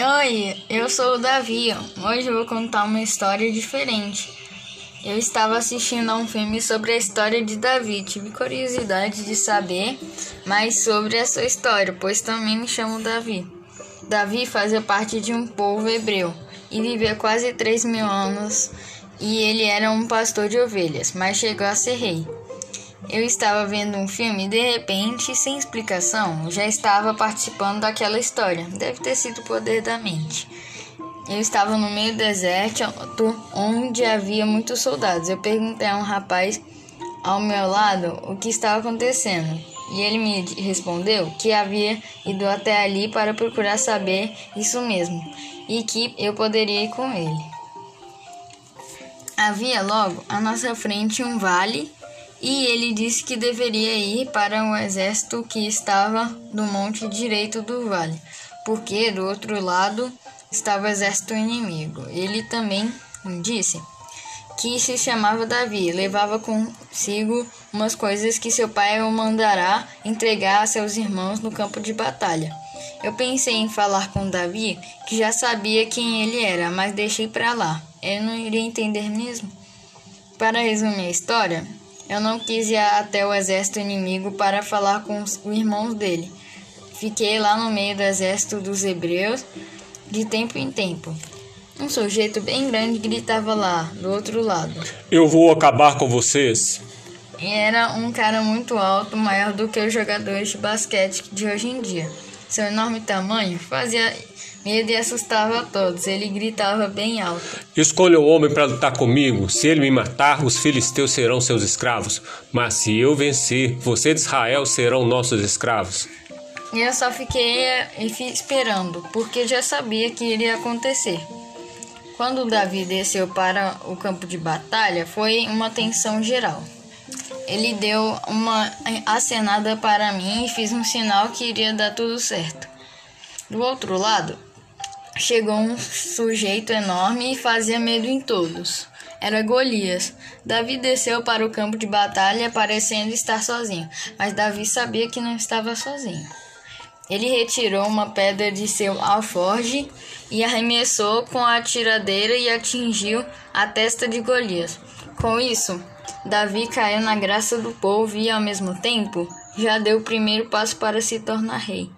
Oi, eu sou o Davi. Hoje eu vou contar uma história diferente. Eu estava assistindo a um filme sobre a história de Davi. Tive curiosidade de saber mais sobre a sua história, pois também me chamo Davi. Davi fazia parte de um povo hebreu e vivia quase 3 mil anos. E ele era um pastor de ovelhas, mas chegou a ser rei. Eu estava vendo um filme e de repente, sem explicação, já estava participando daquela história. Deve ter sido o poder da mente. Eu estava no meio do deserto onde havia muitos soldados. Eu perguntei a um rapaz ao meu lado o que estava acontecendo. E ele me respondeu que havia ido até ali para procurar saber isso mesmo e que eu poderia ir com ele. Havia logo à nossa frente um vale e ele disse que deveria ir para o exército que estava no monte direito do vale, porque do outro lado estava o exército inimigo. Ele também disse que se chamava Davi, levava consigo umas coisas que seu pai o mandará entregar a seus irmãos no campo de batalha. Eu pensei em falar com Davi, que já sabia quem ele era, mas deixei para lá. Ele não iria entender mesmo. Para resumir a história, eu não quis ir até o exército inimigo para falar com os irmãos dele. Fiquei lá no meio do exército dos hebreus, de tempo em tempo. Um sujeito bem grande gritava lá, do outro lado. Eu vou acabar com vocês. E era um cara muito alto, maior do que os jogadores de basquete de hoje em dia. Seu enorme tamanho fazia medo e assustava a todos. Ele gritava bem alto. Escolha um homem para lutar comigo. Se ele me matar, os filisteus serão seus escravos. Mas se eu vencer, você de Israel serão nossos escravos. E eu só fiquei esperando, porque já sabia que iria acontecer. Quando Davi desceu para o campo de batalha, foi uma tensão geral. Ele deu uma acenada para mim e fiz um sinal que iria dar tudo certo. Do outro lado, chegou um sujeito enorme e fazia medo em todos. Era Golias. Davi desceu para o campo de batalha, parecendo estar sozinho, mas Davi sabia que não estava sozinho. Ele retirou uma pedra de seu alforge e arremessou com a tiradeira e atingiu a testa de Golias. Com isso, Davi caiu na graça do povo e, ao mesmo tempo, já deu o primeiro passo para se tornar rei.